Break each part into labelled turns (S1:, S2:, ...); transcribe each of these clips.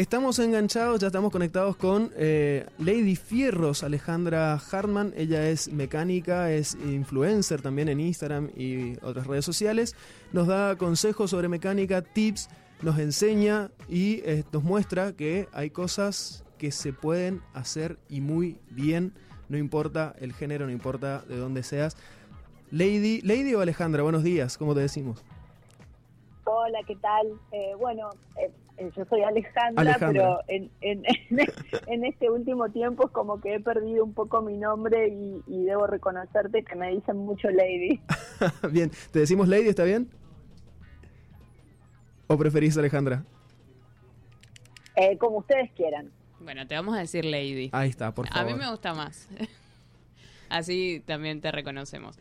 S1: Estamos enganchados, ya estamos conectados con eh, Lady Fierros, Alejandra Hartman. Ella es mecánica, es influencer también en Instagram y otras redes sociales. Nos da consejos sobre mecánica, tips, nos enseña y eh, nos muestra que hay cosas que se pueden hacer y muy bien. No importa el género, no importa de dónde seas. Lady, Lady o Alejandra, buenos días, ¿cómo te decimos?
S2: Hola, ¿qué tal? Eh, bueno, yo soy Alejandra, pero en, en, este último tiempo es como que he perdido un poco mi nombre y, debo reconocerte que me dicen mucho Lady.
S1: bien, ¿te decimos Lady, está bien? ¿O preferís Alejandra?
S2: como ustedes quieran.
S3: Bueno, te vamos a decir Lady.
S1: Ahí está, por favor.
S3: A mí me gusta más. Así también te reconocemos.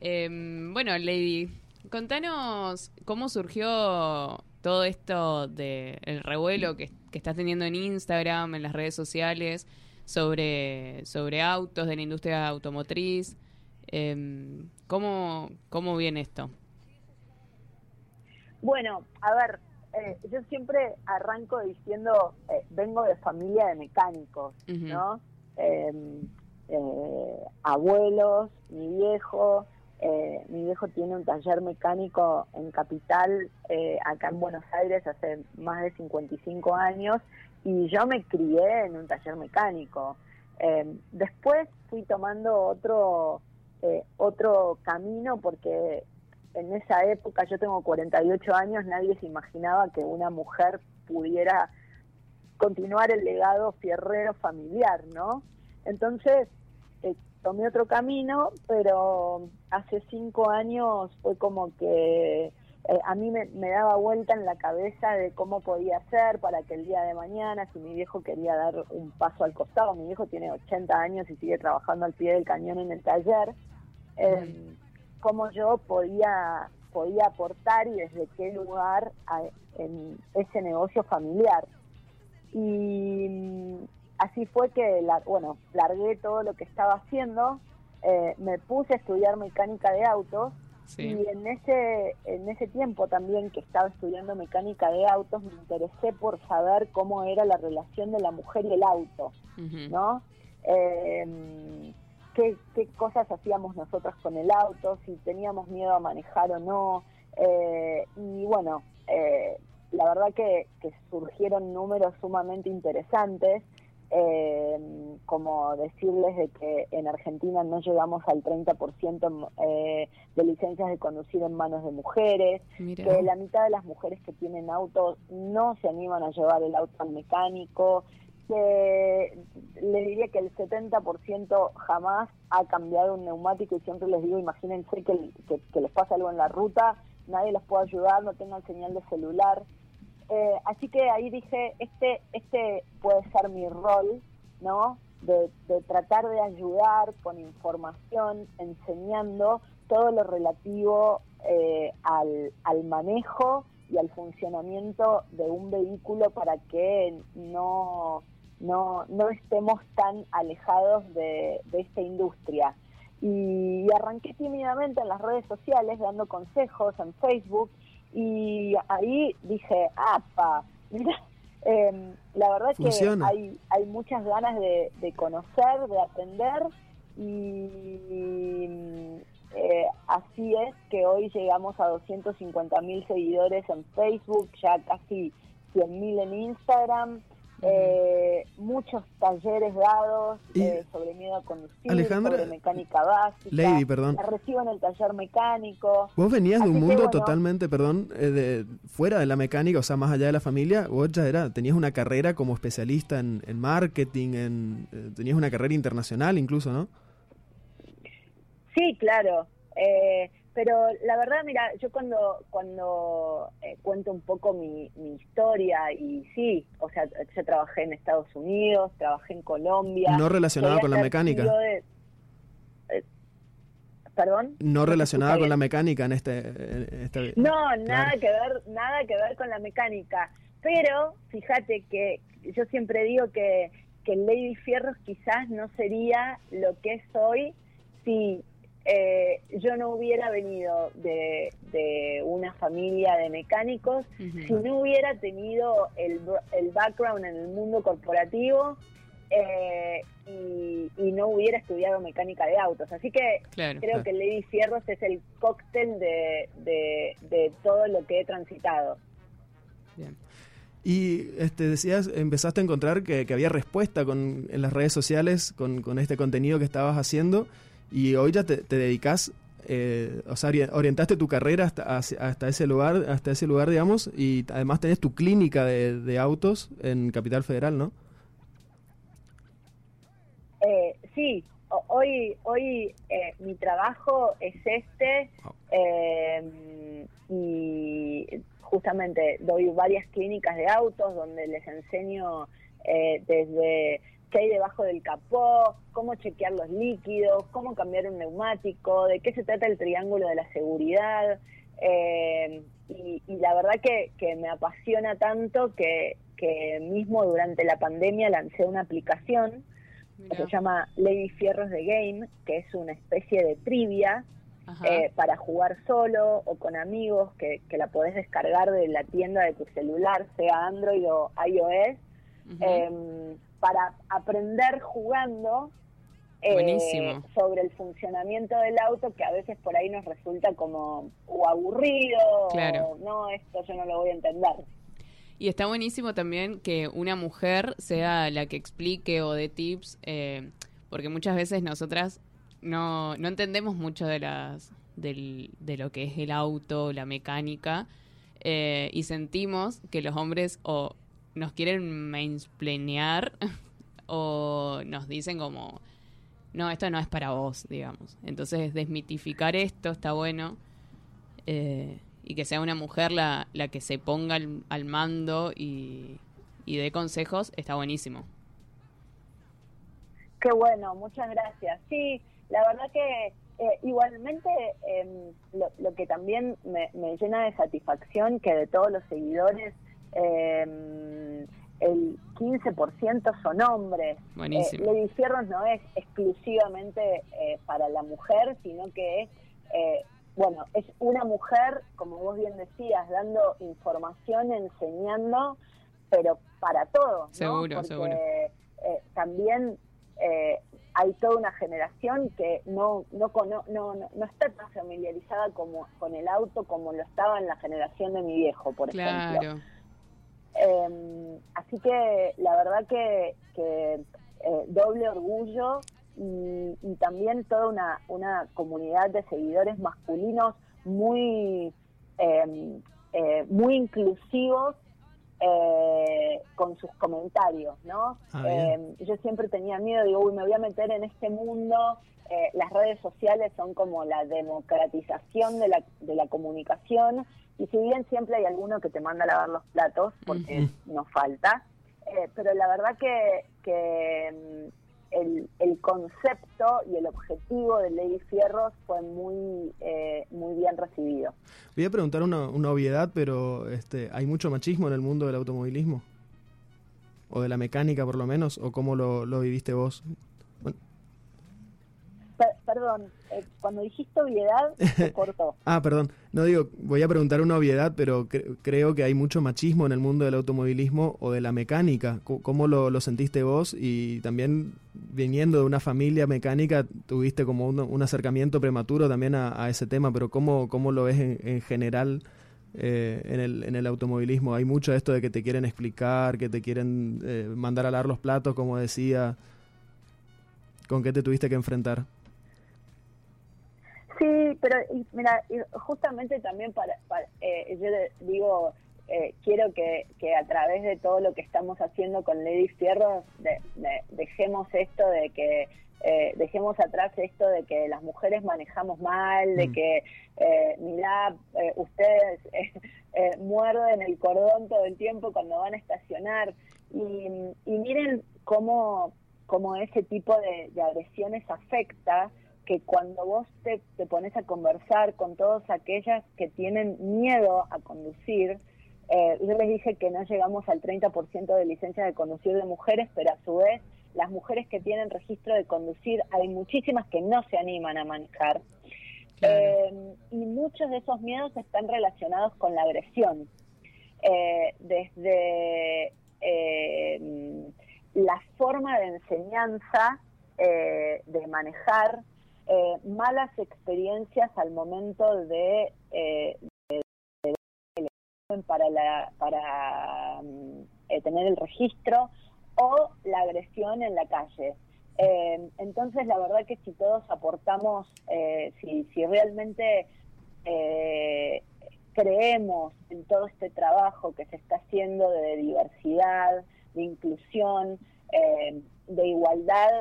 S3: Em, bueno, Lady, contanos cómo surgió todo esto de el revuelo que, estás teniendo en Instagram, en las redes sociales, sobre, sobre autos de la industria automotriz. Eh, ¿cómo, ¿Cómo viene esto?
S2: Bueno, a ver, eh, yo siempre arranco diciendo, eh, vengo de familia de mecánicos, ¿no? Em, eh, abuelos, mi viejo, eh, mi viejo tiene un taller mecánico en Capital, eh, acá en Buenos Aires, hace más de 55 años, y yo me crié en un taller mecánico. Eh, después fui tomando otro, otro camino porque en esa época, yo tengo 48 años, nadie se imaginaba que una mujer pudiera continuar el legado fierrero familiar, ¿no? Entonces, tomé otro camino, pero hace cinco años fue como que eh, a mí me, daba vuelta en la cabeza de cómo podía ser para que el día de mañana, si mi viejo quería dar un paso al costado, mi viejo tiene 80 años y sigue trabajando al pie del cañón en el taller, eh, cómo yo podía podía aportar y desde qué lugar en ese negocio familiar. Y así fue que, la, bueno, largué todo lo que estaba haciendo, eh, me puse a estudiar mecánica de autos y en ese, en ese tiempo también que estaba estudiando mecánica de autos me interesé por saber cómo era la relación de la mujer y el auto, ¿no? Em, qué, qué cosas hacíamos nosotros con el auto, si teníamos miedo a manejar o no. Eh, y bueno, eh, la verdad que, que surgieron números sumamente interesantes eh, como decirles de que en Argentina no llegamos al 30% eh, de licencias de conducir en manos de mujeres, que la mitad de las mujeres que tienen autos no se animan a llevar el auto al mecánico, que les diría que el 70% jamás ha cambiado un neumático y siempre les digo, imagínense que, que les pasa algo en la ruta, nadie les puede ayudar, no tengan señal de celular. Eh, así que ahí dije, este, este puede ser mi rol, ¿no? De, tratar de ayudar con información, enseñando todo lo relativo eh, al, al manejo y al funcionamiento de un vehículo para que no, no, no estemos tan alejados de, de esta industria. Y arranqué tímidamente en las redes sociales dando consejos en Facebook y ahí dije, ¡apa! Mira, em, la verdad que hay, hay muchas ganas de, conocer, de aprender y eh, así es que hoy llegamos a 250 mil seguidores en Facebook, ya casi 100 mil en Instagram eh, muchos talleres dados eh, sobre miedo a conducir, sobre mecánica básica.
S1: Lady, perdón.
S2: recibo en el taller mecánico.
S1: Vos venías de un mundo totalmente, perdón, eh, de, fuera de la mecánica, o sea, más allá de la familia. Vos ya era, tenías una carrera como especialista en, en marketing, en, eh, tenías una carrera internacional incluso, ¿no?
S2: Sí, claro. Pero la verdad, mira, yo cuando cuando eh, cuento un poco mi, mi historia, y sí, o sea, yo trabajé en Estados Unidos, trabajé en Colombia.
S1: ¿No relacionada con la mecánica?
S2: Eh, ¿Perdón?
S1: ¿No relacionada con la mecánica en este, este
S2: No, nada que ver, nada que ver con la mecánica. Pero fíjate que yo siempre digo que, que Lady Fierros quizás no sería lo que es hoy si eh, yo no hubiera venido de, una familia de mecánicos si no hubiera tenido el, el background en el mundo corporativo eh, y, no hubiera estudiado mecánica de autos. Así que creo que Lady Fierros es el cóctel de, de, todo lo que he transitado.
S1: Y este, decías, empezaste a encontrar que, había respuesta con, en las redes sociales con, con, este contenido que estabas haciendo y hoy ya te, te dedicas, eh, o sea, orientaste tu carrera hasta, hasta ese lugar, hasta ese lugar, digamos, y además tenés tu clínica de, de autos en Capital Federal, ¿no?
S2: Eh, sí, hoy, hoy eh, mi trabajo es este eh, y justamente doy varias clínicas de autos donde les enseño desde qué hay debajo del capó, cómo chequear los líquidos, cómo cambiar un neumático, de qué se trata el triángulo de la seguridad. y, la verdad que, que me apasiona tanto que, que mismo durante la pandemia lancé una aplicación que se llama Lady Fierros de Game, que es una especie de trivia eh, para jugar solo o con amigos, que, la podés descargar de la tienda de tu celular, sea Android o iOS, em, para aprender jugando eh, sobre el funcionamiento del auto que a veces por ahí nos resulta como o aburrido o no, esto yo no lo voy a entender.
S3: Y está buenísimo también que una mujer sea la que explique o dé tips, eh, porque muchas veces nosotras no, no entendemos mucho de, las, del, de lo que es el auto, la mecánica, eh, y sentimos que los hombres o nos quieren mainsplanear o nos dicen como, no, esto no es para vos, digamos. Entonces, desmitificar esto está bueno. Eh, y que sea una mujer la, la que se ponga al, mando y, y dé consejos, está buenísimo.
S2: Qué bueno, muchas gracias. Sí, la verdad que eh, igualmente em, lo, que también me, llena de satisfacción que de todos los seguidores eh, el 15% son hombres.
S3: Buenísimo.
S2: Eh, Lady Fierros no es exclusivamente eh, para la mujer, sino que es bueno, es una mujer, como vos bien decías, dando información, enseñando, pero para todo. ¿no?
S3: Seguro, seguro. Eh,
S2: también eh, hay toda una generación que no no, no, no, está tan familiarizada como con el auto como lo estaba en la generación de mi viejo, por ejemplo. Eh, así que la verdad que, que eh, doble orgullo y, también toda una, una comunidad de seguidores masculinos muy, em, eh, muy inclusivos eh, con sus comentarios, ¿no?
S1: Ah,
S2: em, yo siempre tenía miedo, digo, uy, me voy a meter en este mundo. Eh, las redes sociales son como la democratización de la, de la comunicación y si bien siempre hay alguno que te manda a lavar los platos, porque nos falta, pero la verdad que, que em, el, el, concepto y el objetivo de Lady Fierros fue muy, eh, muy bien recibido.
S1: Voy a preguntar una, una obviedad, pero este, ¿hay mucho machismo en el mundo del automovilismo? ¿O de la mecánica por lo menos? ¿O cómo lo, lo viviste vos?
S2: Perdón, eh, cuando dijiste obviedad, se cortó.
S1: ah, perdón. No digo, voy a preguntar una obviedad, pero creo que hay mucho machismo en el mundo del automovilismo o de la mecánica. ¿Cómo lo, sentiste vos? Y también viniendo de una familia mecánica, tuviste como un, acercamiento prematuro también a, ese tema, pero ¿cómo, cómo lo ves en, general? Eh, en, el, en el automovilismo hay mucho esto de que te quieren explicar, que te quieren eh, mandar a lavar los platos, como decía. ¿Con qué te tuviste que enfrentar?
S2: Sí, pero mira, justamente también para, eh, yo digo, eh, quiero que, que, a través de todo lo que estamos haciendo con Lady Fierro, dejemos esto de que eh, dejemos atrás esto de que las mujeres manejamos mal, de mm. que, eh, mirá, ustedes muerden el cordón todo el tiempo cuando van a estacionar. Y, y miren cómo, cómo ese tipo de, de agresiones afecta que cuando vos te, te pones a conversar con todas aquellas que tienen miedo a conducir, eh, yo les dije que no llegamos al 30% de licencias de conducir de mujeres, pero a su vez las mujeres que tienen registro de conducir, hay muchísimas que no se animan a manejar. y muchos de esos miedos están relacionados con la agresión. desde la forma de enseñanza, de manejar malas experiencias al momento de, para, la, para mm, eh, tener el registro o la agresión en la calle. Eh, entonces, la verdad que si todos aportamos, eh, si, si realmente creemos en todo este trabajo que se está haciendo de diversidad, de inclusión, de igualdad,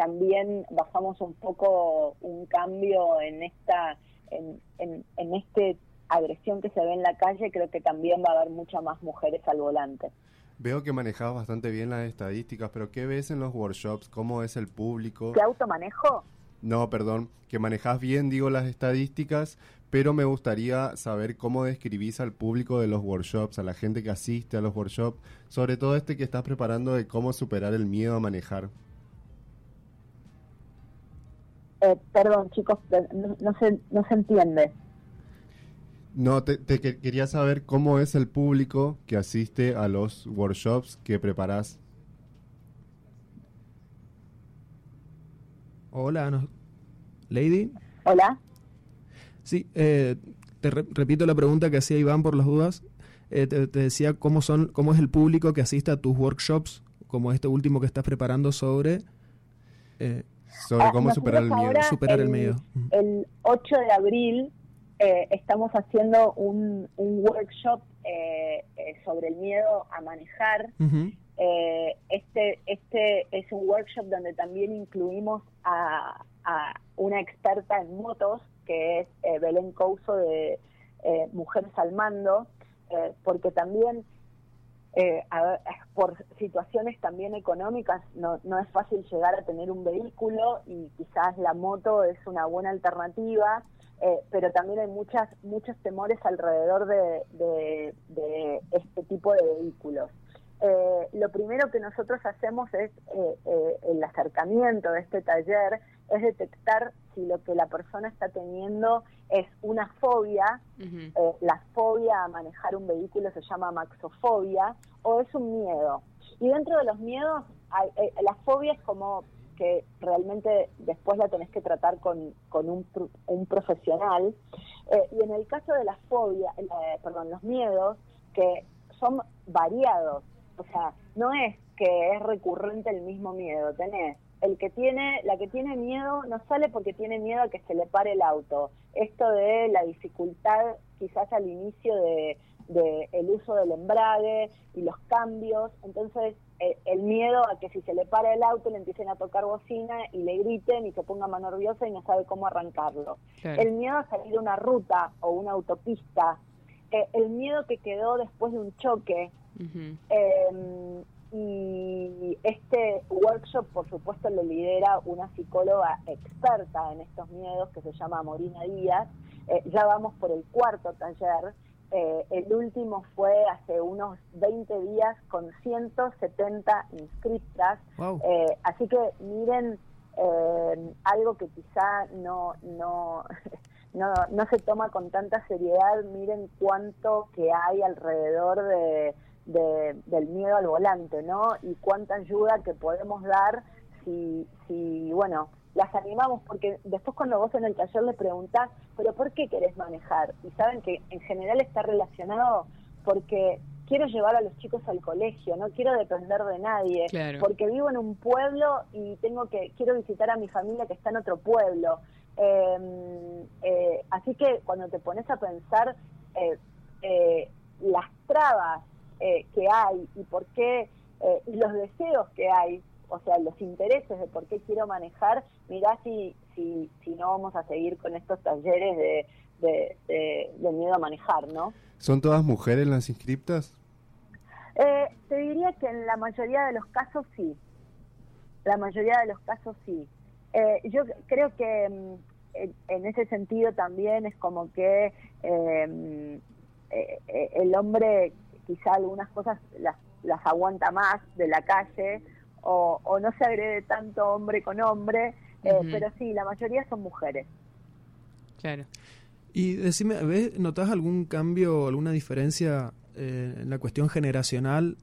S2: también bajamos un poco un cambio en esta en, en, en este agresión que se ve en la calle, creo que también va a haber muchas más mujeres al volante.
S4: Veo que manejabas bastante bien las estadísticas, pero ¿qué ves en los workshops? ¿Cómo es el público?
S2: ¿Qué automanejo?
S4: No, perdón, que manejas bien, digo, las estadísticas, pero me gustaría saber cómo describís al público de los workshops, a la gente que asiste a los workshops, sobre todo este que estás preparando de cómo superar el miedo a manejar.
S2: Eh, perdón, chicos, no, se, no se entiende.
S4: No, te, quería saber cómo es el público que asiste a los workshops que preparas.
S1: Hola, Lady.
S2: Hola.
S1: Sí, eh, te repito la pregunta que hacía Iván por las dudas. Eh, te, decía cómo son, cómo es el público que asiste a tus workshops, como este último que estás preparando sobre
S4: eh, sobre ah, cómo superar el miedo.
S1: Superar el miedo.
S2: El 8 de abril eh, estamos haciendo un, workshop eh, eh, sobre el miedo a manejar. este, este es un workshop donde también incluimos a, una experta en motos, que es Belén Couso de Mujeres al Mando, porque también por situaciones también económicas no, no es fácil llegar a tener un vehículo y quizás la moto es una buena alternativa eh, pero también hay muchas muchos temores alrededor de, este tipo de vehículos. Eh, lo primero que nosotros hacemos es eh, el acercamiento de este taller, es detectar si lo que la persona está teniendo es una fobia, la fobia a manejar un vehículo se llama maxofobia, o es un miedo. Y dentro de los miedos, hay, la fobia es como que realmente después la tenés que tratar con, con un, un profesional. Eh, y en el caso de la fobia, eh, perdón, los miedos, que son variados, o sea, no es que es recurrente el mismo miedo, tenés el que tiene, la que tiene miedo no sale porque tiene miedo a que se le pare el auto. Esto de la dificultad quizás al inicio de, de el uso del embrague y los cambios, entonces eh, el miedo a que si se le para el auto le empiecen a tocar bocina y le griten y se ponga más nerviosa y no sabe cómo arrancarlo. El miedo a salir de una ruta o una autopista. Eh, el miedo que quedó después de un choque. Em, y este workshop, por supuesto, lo lidera una psicóloga experta en estos miedos que se llama Morina Díaz. Eh, ya vamos por el cuarto taller eh, el último fue hace unos 20 días con 170 inscriptas. Eh, así que miren algo que quizá no, no, no, no se toma con tanta seriedad, miren cuánto que hay alrededor de, del miedo al volante, ¿no? Y cuánta ayuda que podemos dar si, si bueno, las animamos porque después cuando vos en el taller le preguntás, pero ¿por qué querés manejar? Y saben que en general está relacionado porque quiero llevar a los chicos al colegio, no quiero depender de nadie, porque vivo en un pueblo y tengo que quiero visitar a mi familia que está en otro pueblo. Em, eh, así que cuando te pones a pensar eh, eh, las trabas que hay y por qué y los deseos que hay o sea, los intereses de por qué quiero manejar, mirá si, si, si no vamos a seguir con estos talleres de, de, miedo a manejar, ¿no?
S4: ¿Son todas mujeres las inscriptas?
S2: Eh, te diría que en la mayoría de los casos sí. La mayoría de los casos sí. Eh, yo creo que mm, en, ese sentido también es como que em, eh, el hombre quizá algunas cosas las, las aguanta más de la calle o, no se agrede tanto hombre con hombre Pero sí, la mayoría son mujeres.
S3: Claro.
S1: Y decime, ¿ves, ¿notás algún cambio, alguna diferencia en la cuestión generacional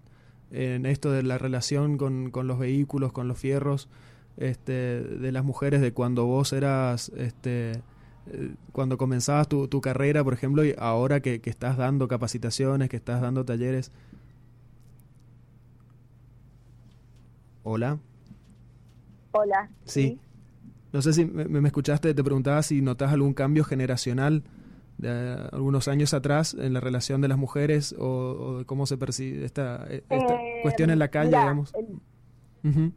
S1: en esto de la relación con, con los vehículos, con los fierros, este, de las mujeres de cuando vos eras, este, eh, cuando comenzabas tu, tu carrera, por ejemplo, y ahora que, que, estás dando capacitaciones, que estás dando talleres? Hola.
S2: Hola.
S1: Sí. No sé si me, me, escuchaste, te preguntaba si notas algún cambio generacional de algunos años atrás en la relación de las mujeres o, cómo se percibe esta, esta eh, cuestión en la calle, digamos.
S2: El,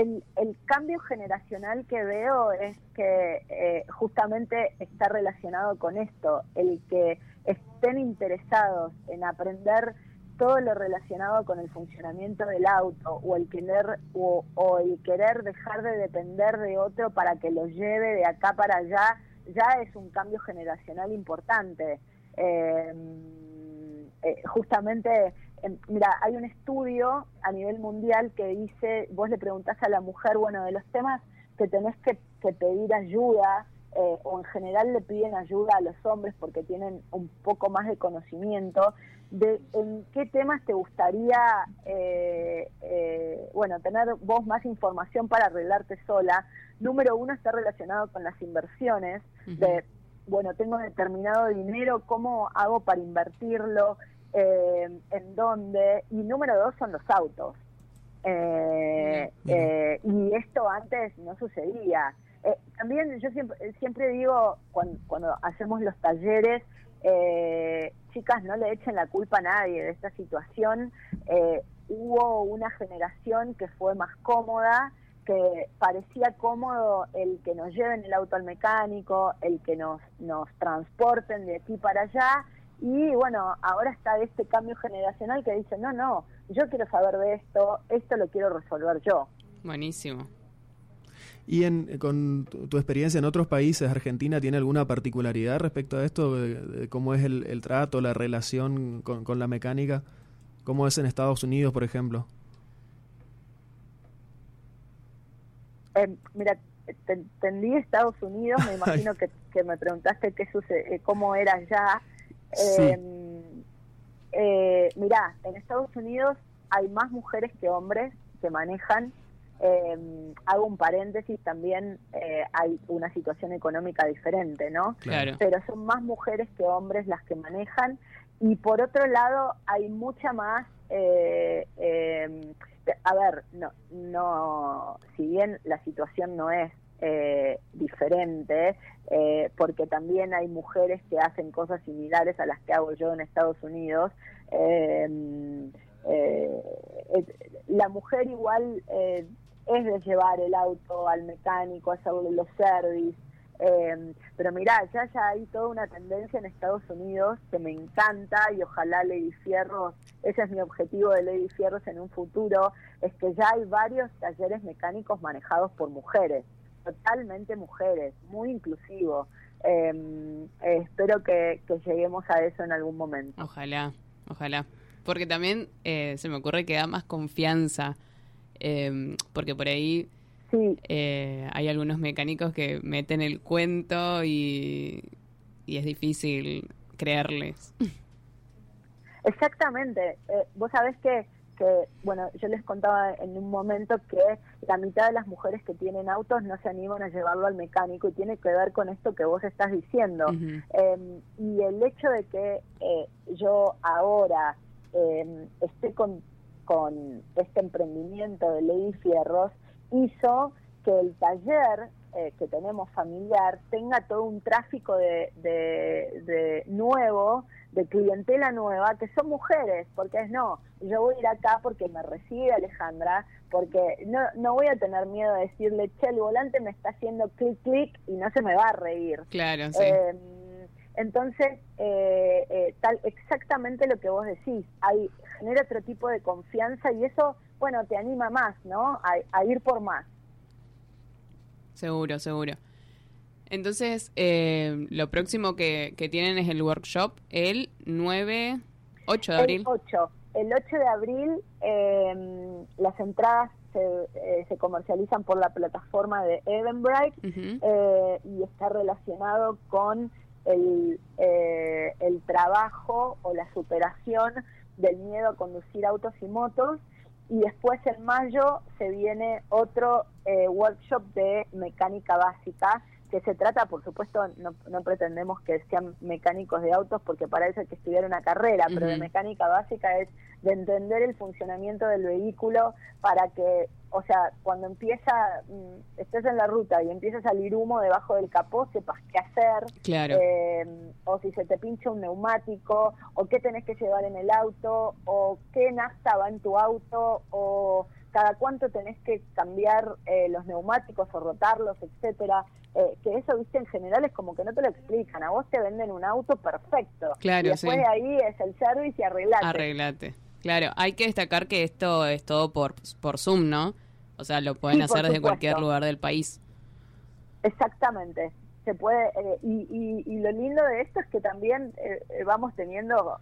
S2: el, cambio generacional que veo es que eh, justamente está relacionado con esto, el que estén interesados en aprender todo lo relacionado con el funcionamiento del auto o el querer o, el querer dejar de depender de otro para que lo lleve de acá para allá ya es un cambio generacional importante. Eh, eh, justamente, mira, hay un estudio a nivel mundial que dice, vos le preguntás a la mujer, bueno, de los temas que tenés que, pedir ayuda, eh, o en general le piden ayuda a los hombres porque tienen un poco más de conocimiento, de en qué temas te gustaría, bueno, tener vos más información para arreglarte sola. Número uno está relacionado con las inversiones, de, bueno, tengo determinado dinero, ¿cómo hago para invertirlo? Eh, ¿En dónde? Y número dos son los autos. Eh, eh, y esto antes no sucedía. también yo siempre, siempre digo, cuando, cuando hacemos los talleres, chicas, no le echen la culpa a nadie de esta situación. hubo una generación que fue más cómoda, que parecía cómodo el que nos lleven el auto al mecánico, el que nos, nos transporten de aquí para allá. Y bueno, ahora está este cambio generacional que dice, no, no, yo quiero saber de esto, esto lo quiero resolver yo.
S3: Buenísimo.
S1: Y en, con tu, experiencia en otros países, ¿Argentina tiene alguna particularidad respecto a esto? De, ¿Cómo es el, el, trato, la relación con, con la mecánica? ¿Cómo es en Estados Unidos, por ejemplo?
S2: Eh, mira, te entendí Estados Unidos, me imagino que, me preguntaste qué sucede, eh, cómo era allá. Em, eh, mira, en Estados Unidos hay más mujeres que hombres que manejan. Em, hago un paréntesis, también eh, hay una situación económica diferente, ¿no?
S3: Claro.
S2: Pero son más mujeres que hombres las que manejan. Y por otro lado, hay mucha más eh, em, a ver, no, no, si bien la situación no es eh, diferente, eh, porque también hay mujeres que hacen cosas similares a las que hago yo en Estados Unidos. Em, eh, la mujer igual es de llevar el auto al mecánico, hacerle los service, eh, pero mira, ya, ya hay toda una tendencia en Estados Unidos que me encanta y ojalá Lady Fierros, ese es mi objetivo de Lady Fierros en un futuro, es que ya hay varios talleres mecánicos manejados por mujeres, totalmente mujeres, muy inclusivo. Em, espero que, lleguemos a eso en algún momento.
S3: Ojalá, ojalá. Porque también eh, se me ocurre que da más confianza, em, porque por ahí
S2: Sí.
S3: Eh, hay algunos mecánicos que meten el cuento y, es difícil creerles.
S2: Exactamente. Eh, vos sabés que, que, bueno, yo les contaba en un momento que la mitad de las mujeres que tienen autos no se animan a llevarlo al mecánico y tiene que ver con esto que vos estás diciendo. Em, y el hecho de que eh, yo ahora em, esté con, con este emprendimiento de Lady Fierros, hizo que el taller eh, que tenemos familiar tenga todo un tráfico de, de, nuevo, de clientela nueva, que son mujeres, porque es no, yo voy a ir acá porque me recibe Alejandra, porque no, no voy a tener miedo de decirle, che, el volante me está haciendo clic, clic y no se me va a reír.
S3: Claro, sí.
S2: Em, entonces, eh, eh, tal exactamente lo que vos decís, hay genera otro tipo de confianza y eso bueno, te anima más, ¿no? A, ir por más.
S3: Seguro, seguro. Entonces, eh, lo próximo que, tienen es el workshop el 9, 8 de abril.
S2: El 8, el 8 de abril em, las entradas se, se, comercializan por la plataforma de Eventbrite y está relacionado con el, el trabajo o la superación del miedo a conducir autos y motos. Y después en mayo se viene otro eh, workshop de mecánica básica que se trata, por supuesto, no, no, pretendemos que sean mecánicos de autos porque para eso hay que estudiar una carrera, pero de mecánica básica es de entender el funcionamiento del vehículo para que, o sea, cuando empieza, mm, estés en la ruta y empieza a salir humo debajo del capó, sepas qué hacer,
S3: claro.
S2: eh, o si se te pincha un neumático, o qué tenés que llevar en el auto, o qué nafta va en tu auto, o cada cuánto tenés que cambiar eh, los neumáticos o rotarlos, etcétera. Eh, que eso, viste, en general es como que no te lo explican. A vos te venden un auto perfecto.
S3: Claro,
S2: y después de ahí es el service y arreglate.
S3: Arreglate. Claro, hay que destacar que esto es todo por, por Zoom, ¿no? O sea, lo pueden hacer desde cualquier lugar del país.
S2: Exactamente. Se puede, eh, y, y, lo lindo de esto es que también eh, eh, vamos teniendo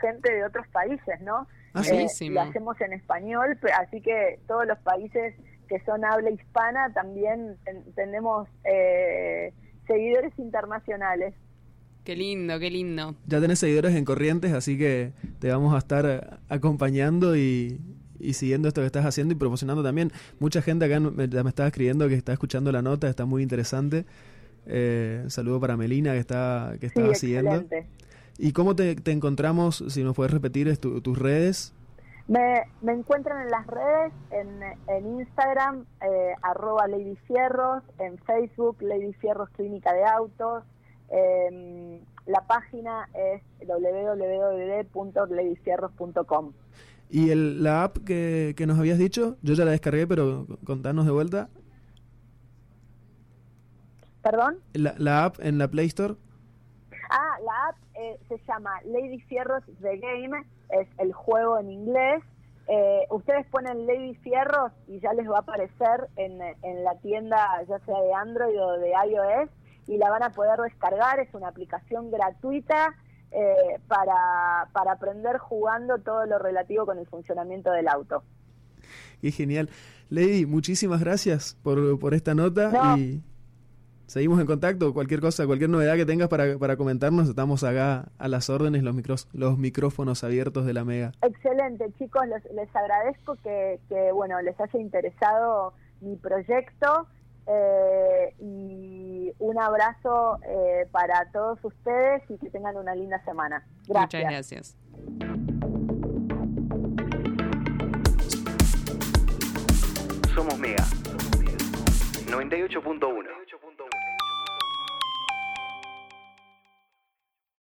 S2: gente de otros países, ¿no?
S3: Ah,
S2: lo hacemos en español, así que todos los países que son habla hispana también tenemos seguidores internacionales.
S3: Qué lindo, qué lindo.
S1: Ya tenés seguidores en Corrientes, así que te vamos a estar acompañando y, siguiendo esto que estás haciendo y promocionando también. Mucha gente acá me, me estaba escribiendo que está escuchando la nota, está muy interesante. Eh, saludo para Melina que está que estaba siguiendo. ¿Y cómo te, encontramos, si nos puedes repetir tus redes?
S2: Me, me, encuentran en las redes, en, en Instagram, eh, arroba Lady Fierros, en Facebook, Lady Fierros Clínica de Autos, eh, la página es www.ladyfierros.com.
S1: ¿Y el, la app que, que nos habías dicho? Yo ya la descargué, pero contanos de vuelta.
S2: ¿Perdón?
S1: La, app en la Play Store.
S2: Ah, la app eh, se llama Lady Fierros The Game, es el juego en inglés. Eh, ustedes ponen Lady Fierros y ya les va a aparecer en, en la tienda, ya sea de Android o de iOS, y la van a poder descargar. Es una aplicación gratuita eh, para, para aprender jugando todo lo relativo con el funcionamiento del auto.
S1: Qué genial. Lady, muchísimas gracias por, por esta nota y seguimos en contacto. Cualquier cosa, cualquier novedad que tengas para, para comentarnos, estamos acá a las órdenes, los, micros, los micrófonos abiertos de la Mega.
S2: Excelente, chicos. Les, agradezco que, que, bueno, les haya interesado mi proyecto. Eh, y un abrazo eh, para todos ustedes y que tengan una linda semana. Gracias.
S3: Muchas gracias.
S5: Somos Mega 98.1